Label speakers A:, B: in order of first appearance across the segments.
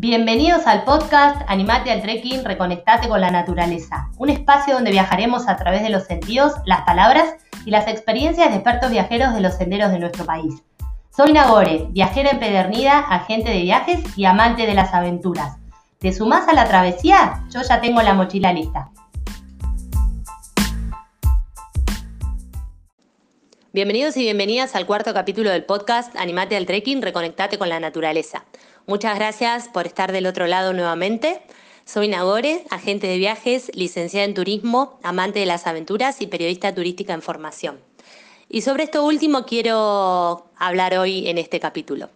A: Bienvenidos al podcast Animate al Trekking, Reconectate con la Naturaleza, un espacio donde viajaremos a través de los sentidos, las palabras y las experiencias de expertos viajeros de los senderos de nuestro país. Soy Nagore, viajera empedernida, agente de viajes y amante de las aventuras. ¿Te sumás a la travesía? Yo ya tengo la mochila lista. Bienvenidos y bienvenidas al cuarto capítulo del podcast Animate al Trekking, Reconectate con la Naturaleza. Muchas gracias por estar del otro lado nuevamente. Soy Nagore, agente de viajes, licenciada en turismo, amante de las aventuras y periodista turística en formación. Y sobre esto último quiero hablar hoy en este capítulo.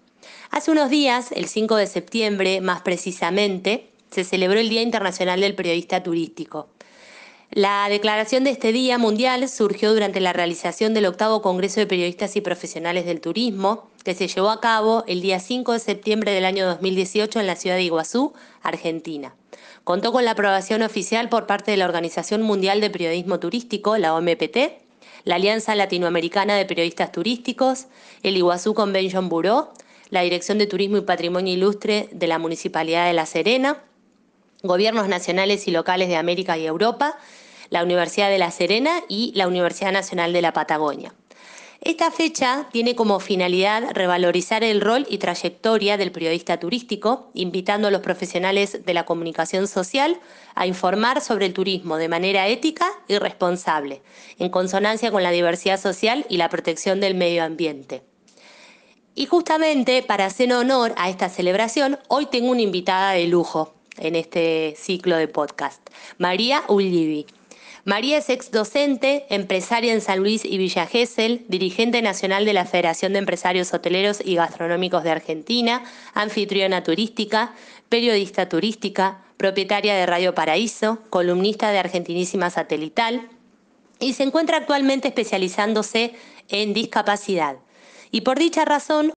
A: Hace unos días, el 5 de septiembre más precisamente, se celebró el Día Internacional del Periodista Turístico. La declaración de este Día Mundial surgió durante la realización del octavo Congreso de Periodistas y Profesionales del Turismo, que se llevó a cabo el día 5 de septiembre del año 2018 en la ciudad de Iguazú, Argentina. Contó con la aprobación oficial por parte de la Organización Mundial de Periodismo Turístico, la OMPT, la Alianza Latinoamericana de Periodistas Turísticos, el Iguazú Convention Bureau, la Dirección de Turismo y Patrimonio Ilustre de la Municipalidad de La Serena, gobiernos nacionales y locales de América y Europa, la Universidad de La Serena y la Universidad Nacional de la Patagonia. Esta fecha tiene como finalidad revalorizar el rol y trayectoria del periodista turístico, invitando a los profesionales de la comunicación social a informar sobre el turismo de manera ética y responsable, en consonancia con la diversidad social y la protección del medio ambiente. Y justamente para hacer honor a esta celebración, hoy tengo una invitada de lujo en este ciclo de podcast, María Ullivi. María es ex docente, empresaria en San Luis y Villa Gesell, dirigente nacional de la Federación de Empresarios Hoteleros y Gastronómicos de Argentina, anfitriona turística, periodista turística, propietaria de Radio Paraíso, columnista de Argentinísima Satelital y se encuentra actualmente especializándose en discapacidad. Y por dicha razón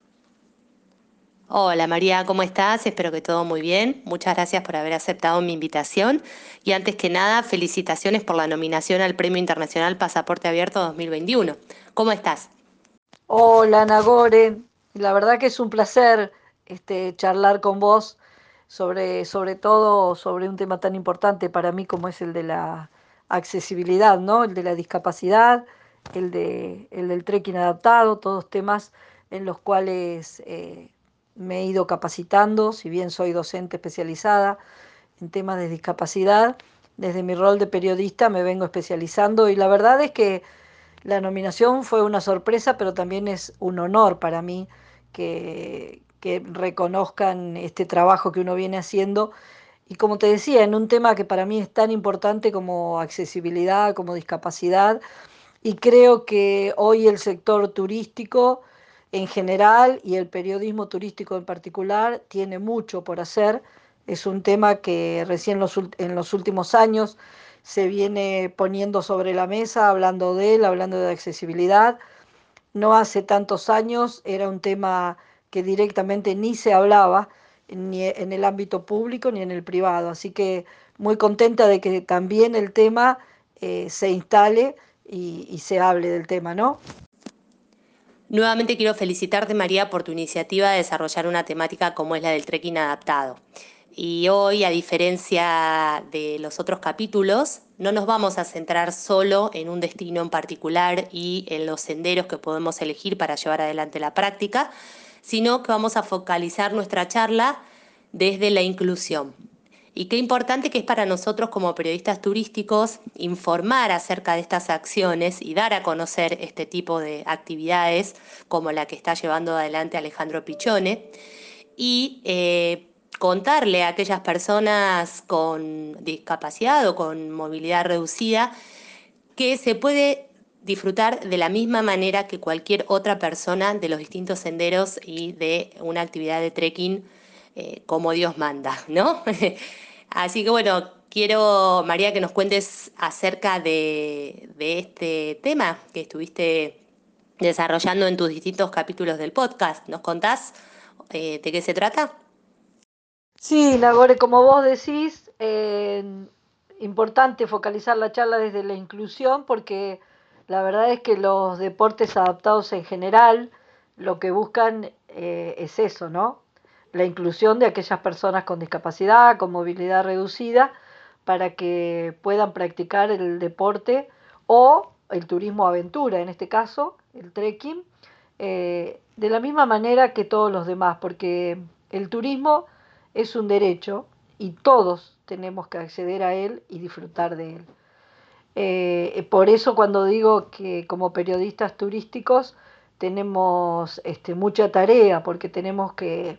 A: Hola María, ¿cómo estás? Espero que todo muy bien. Muchas gracias por haber aceptado mi invitación. Y antes que nada, felicitaciones por la nominación al Premio Internacional Pasaporte Abierto 2021. ¿Cómo estás?
B: Hola Nagore, la verdad que es un placer este, charlar con vos sobre, sobre todo sobre un tema tan importante para mí como es el de la accesibilidad, ¿no? El de la discapacidad, el, de, el del trekking adaptado, todos temas en los cuales eh, me he ido capacitando, si bien soy docente especializada en temas de discapacidad, desde mi rol de periodista me vengo especializando y la verdad es que la nominación fue una sorpresa, pero también es un honor para mí que, que reconozcan este trabajo que uno viene haciendo. Y como te decía, en un tema que para mí es tan importante como accesibilidad, como discapacidad, y creo que hoy el sector turístico en general y el periodismo turístico en particular tiene mucho por hacer. Es un tema que recién en los últimos años se viene poniendo sobre la mesa, hablando de él, hablando de accesibilidad. No hace tantos años era un tema que directamente ni se hablaba ni en el ámbito público ni en el privado. Así que muy contenta de que también el tema eh, se instale y se hable del tema, ¿no?
A: Nuevamente quiero felicitarte, María, por tu iniciativa de desarrollar una temática como es la del trekking adaptado. Y hoy, a diferencia de los otros capítulos, no nos vamos a centrar solo en un destino en particular y en los senderos que podemos elegir para llevar adelante la práctica, sino que vamos a focalizar nuestra charla desde la inclusión, y qué importante que es para nosotros como periodistas turísticos informar acerca de estas acciones y dar a conocer este tipo de actividades como la que está llevando adelante Alejandro Pichone y eh, contarle a aquellas personas con discapacidad o con movilidad reducida que se puede disfrutar de la misma manera que cualquier otra persona de los distintos senderos y de una actividad de trekking eh, como Dios manda, ¿no? Así que bueno, quiero, María, que nos cuentes acerca de, este tema que estuviste desarrollando en tus distintos capítulos del podcast. ¿Nos contás eh, de qué se trata?
B: Sí, Nagore, como vos decís, eh, importante focalizar la charla desde la inclusión porque la verdad es que los deportes adaptados en general lo que buscan es eso, ¿no? La inclusión de aquellas personas con discapacidad, con movilidad reducida, para que puedan practicar el deporte o el turismo aventura, en este caso, el trekking, eh, de la misma manera que todos los demás, porque el turismo es un derecho y todos tenemos que acceder a él y disfrutar de él. Eh, por eso cuando digo que como periodistas turísticos tenemos este, mucha tarea, porque tenemos que,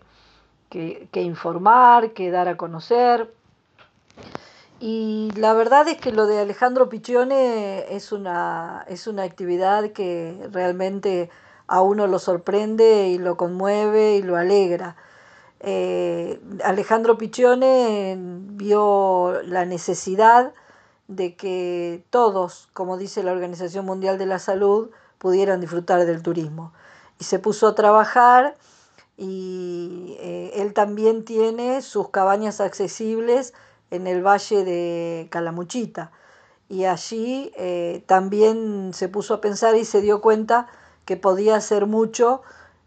B: que informar, que dar a conocer, y la verdad es que lo de Alejandro Piccione es una, es una actividad que realmente a uno lo sorprende y lo conmueve y lo alegra. Eh, Alejandro Piccione vio la necesidad de que todos, como dice la Organización Mundial de la Salud, pudieran disfrutar del turismo. Y se puso a trabajar y eh, él también tiene sus cabañas accesibles en el valle de Calamuchita. Y allí eh, también se puso a pensar y se dio cuenta que podía hacer mucho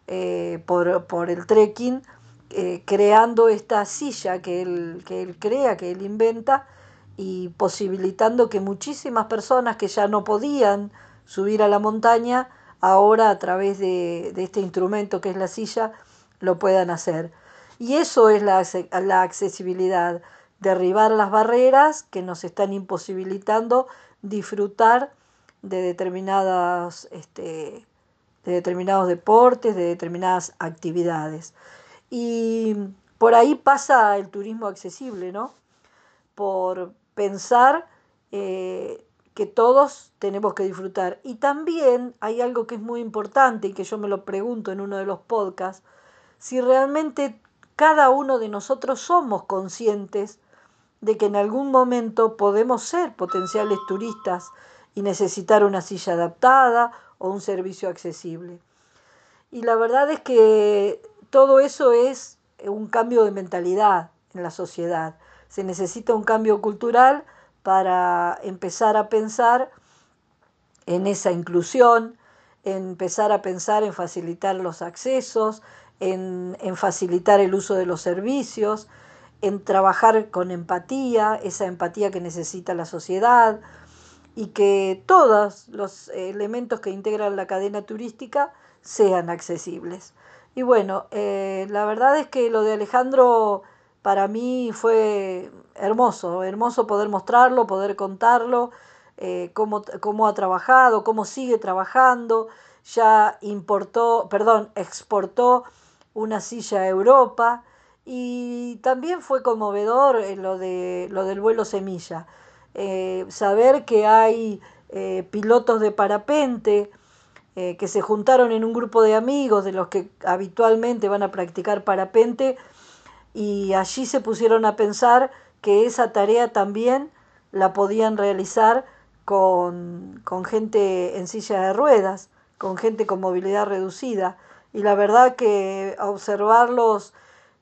B: eh, por, el trekking, creando esta silla que él, que él crea, que él inventa, y posibilitando que muchísimas personas que ya no podían subir a la montaña, ahora a través de, este instrumento que es la silla, lo puedan hacer. Y eso es la, la accesibilidad derribar las barreras que nos están imposibilitando disfrutar de determinadas este, de determinados deportes, de determinadas actividades. Y por ahí pasa el turismo accesible, ¿no? Por pensar eh, que todos tenemos que disfrutar. Y también hay algo que es muy importante y que yo me lo pregunto en uno de los podcasts, si realmente cada uno de nosotros somos conscientes de que en algún momento podemos ser potenciales turistas y necesitar una silla adaptada o un servicio accesible. Y la verdad es que todo eso es un cambio de mentalidad en la sociedad. Se necesita un cambio cultural para empezar a pensar en esa inclusión, empezar a pensar en facilitar los accesos, en, en facilitar el uso de los servicios, en trabajar con empatía, esa empatía que necesita la sociedad y que todos los elementos que integran la cadena turística sean accesibles. Y bueno, eh, la verdad es que lo de Alejandro para mí fue hermoso, hermoso poder mostrarlo, poder contarlo, eh, cómo, cómo ha trabajado, cómo sigue trabajando, ya importó, perdón, exportó una silla a Europa, y también fue conmovedor eh, lo, de, lo del vuelo semilla. Eh, saber que hay eh, pilotos de parapente que se juntaron en un grupo de amigos de los que habitualmente van a practicar parapente y allí se pusieron a pensar que esa tarea también la podían realizar con, con gente en silla de ruedas, con gente con movilidad reducida. Y la verdad que observarlos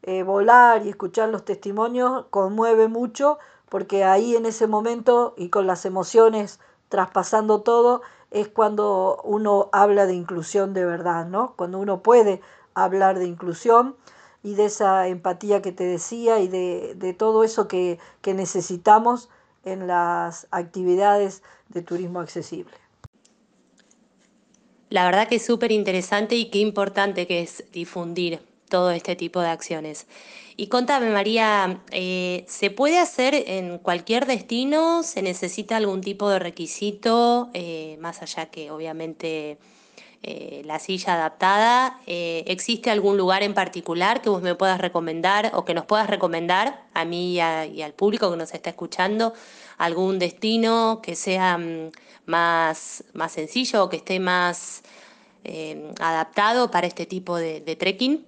B: eh, volar y escuchar los testimonios conmueve mucho porque ahí en ese momento y con las emociones traspasando todo es cuando uno habla de inclusión de verdad, ¿no? Cuando uno puede hablar de inclusión y de esa empatía que te decía y de, todo eso que, que necesitamos en las actividades de turismo accesible.
A: La verdad que es súper interesante y qué importante que es difundir todo este tipo de acciones. Y contame, María, eh, ¿se puede hacer en cualquier destino? ¿Se necesita algún tipo de requisito, eh, más allá que obviamente eh, la silla adaptada? ¿Existe algún lugar en particular que vos me puedas recomendar o que nos puedas recomendar a mí y, al público que nos está escuchando? ¿Algún destino que sea mm, más, más sencillo o que esté más adaptado para este tipo de trekking?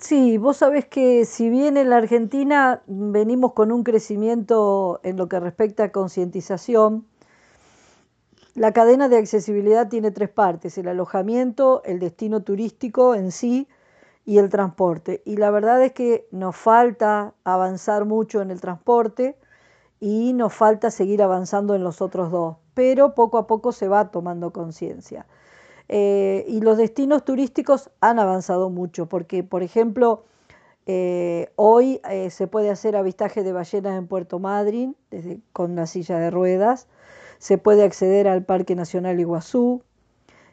B: Sí, vos sabés que si bien en la Argentina venimos con un crecimiento en lo que respecta a concientización, la cadena de accesibilidad tiene tres partes, el alojamiento, el destino turístico en sí y el transporte. Y la verdad es que nos falta avanzar mucho en el transporte y nos falta seguir avanzando en los otros dos, pero poco a poco se va tomando conciencia. Eh, y los destinos turísticos han avanzado mucho, porque, por ejemplo, eh, hoy eh, se puede hacer avistaje de ballenas en Puerto Madryn desde, con una silla de ruedas, se puede acceder al Parque Nacional Iguazú,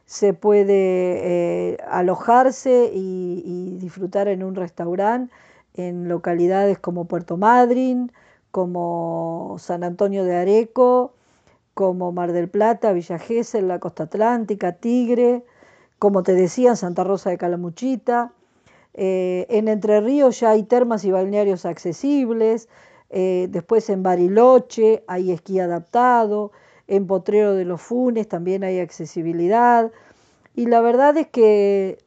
B: se puede alojarse y, y, disfrutar en un restaurante en localidades como Puerto Madryn, como San Antonio de Areco, como Mar del Plata, Villa Gesell, la costa atlántica, Tigre, como te decía, Santa Rosa de Calamuchita. Eh, en Entre Ríos ya hay termas y balnearios accesibles. Eh, después en Bariloche hay esquí adaptado. En Potrero de los Funes también hay accesibilidad. Y la verdad es que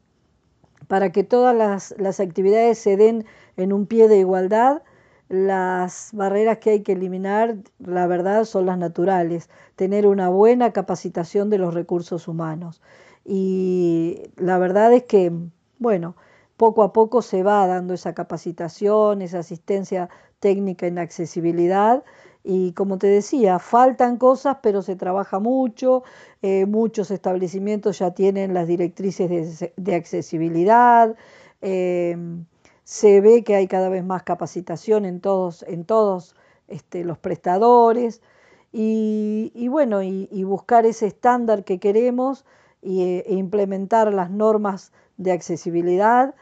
B: para que todas las, actividades se den en un pie de igualdad, las barreras que hay que eliminar, la verdad, son las naturales, tener una buena capacitación de los recursos humanos. Y la verdad es que, bueno, poco a poco se va dando esa capacitación, esa asistencia técnica en accesibilidad. Y como te decía, faltan cosas, pero se trabaja mucho. Eh, muchos establecimientos ya tienen las directrices de, accesibilidad. Eh, se ve que hay cada vez más capacitación en todos, en todos este, los prestadores y, bueno, y, buscar ese estándar que queremos e implementar las normas de accesibilidad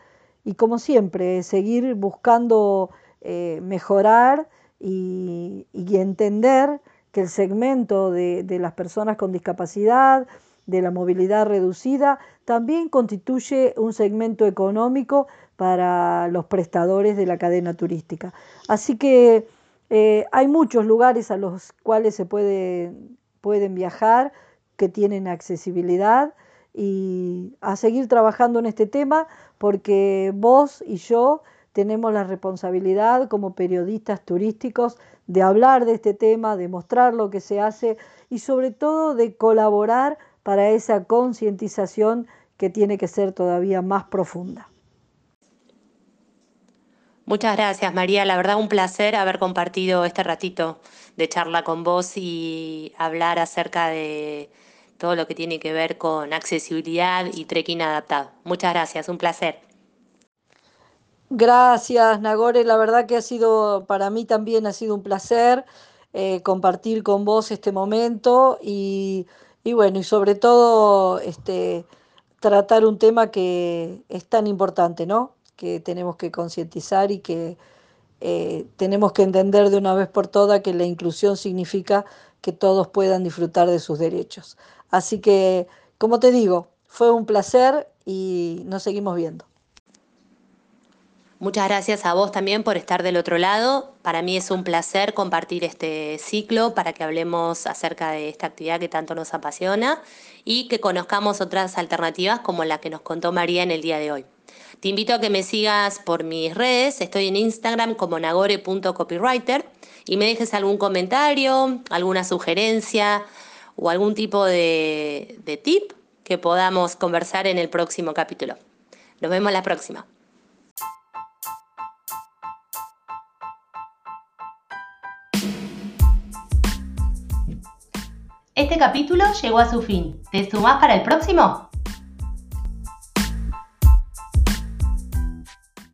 B: y como siempre, seguir buscando eh, mejorar y, entender que el segmento de, de las personas con discapacidad, de la movilidad reducida, también constituye un segmento económico para los prestadores de la cadena turística. Así que eh, hay muchos lugares a los cuales se puede, pueden viajar que tienen accesibilidad y a seguir trabajando en este tema porque vos y yo tenemos la responsabilidad como periodistas turísticos de hablar de este tema, de mostrar lo que se hace y sobre todo de colaborar para esa concientización que tiene que ser todavía más profunda.
A: Muchas gracias, María. La verdad, un placer haber compartido este ratito de charla con vos y hablar acerca de todo lo que tiene que ver con accesibilidad y trekking adaptado. Muchas gracias, un placer.
B: Gracias, Nagore. La verdad que ha sido, para mí también ha sido un placer eh, compartir con vos este momento y, bueno, y sobre todo este, tratar un tema que es tan importante, ¿no? que tenemos que concientizar y que eh, tenemos que entender de una vez por todas que la inclusión significa que todos puedan disfrutar de sus derechos. Así que, como te digo, fue un placer y nos seguimos viendo.
A: Muchas gracias a vos también por estar del otro lado. Para mí es un placer compartir este ciclo para que hablemos acerca de esta actividad que tanto nos apasiona y que conozcamos otras alternativas como la que nos contó María en el día de hoy. Te invito a que me sigas por mis redes, estoy en Instagram como nagore.copywriter y me dejes algún comentario, alguna sugerencia o algún tipo de, de tip que podamos conversar en el próximo capítulo. Nos vemos la próxima. Este capítulo llegó a su fin. ¿Te sumás para el próximo?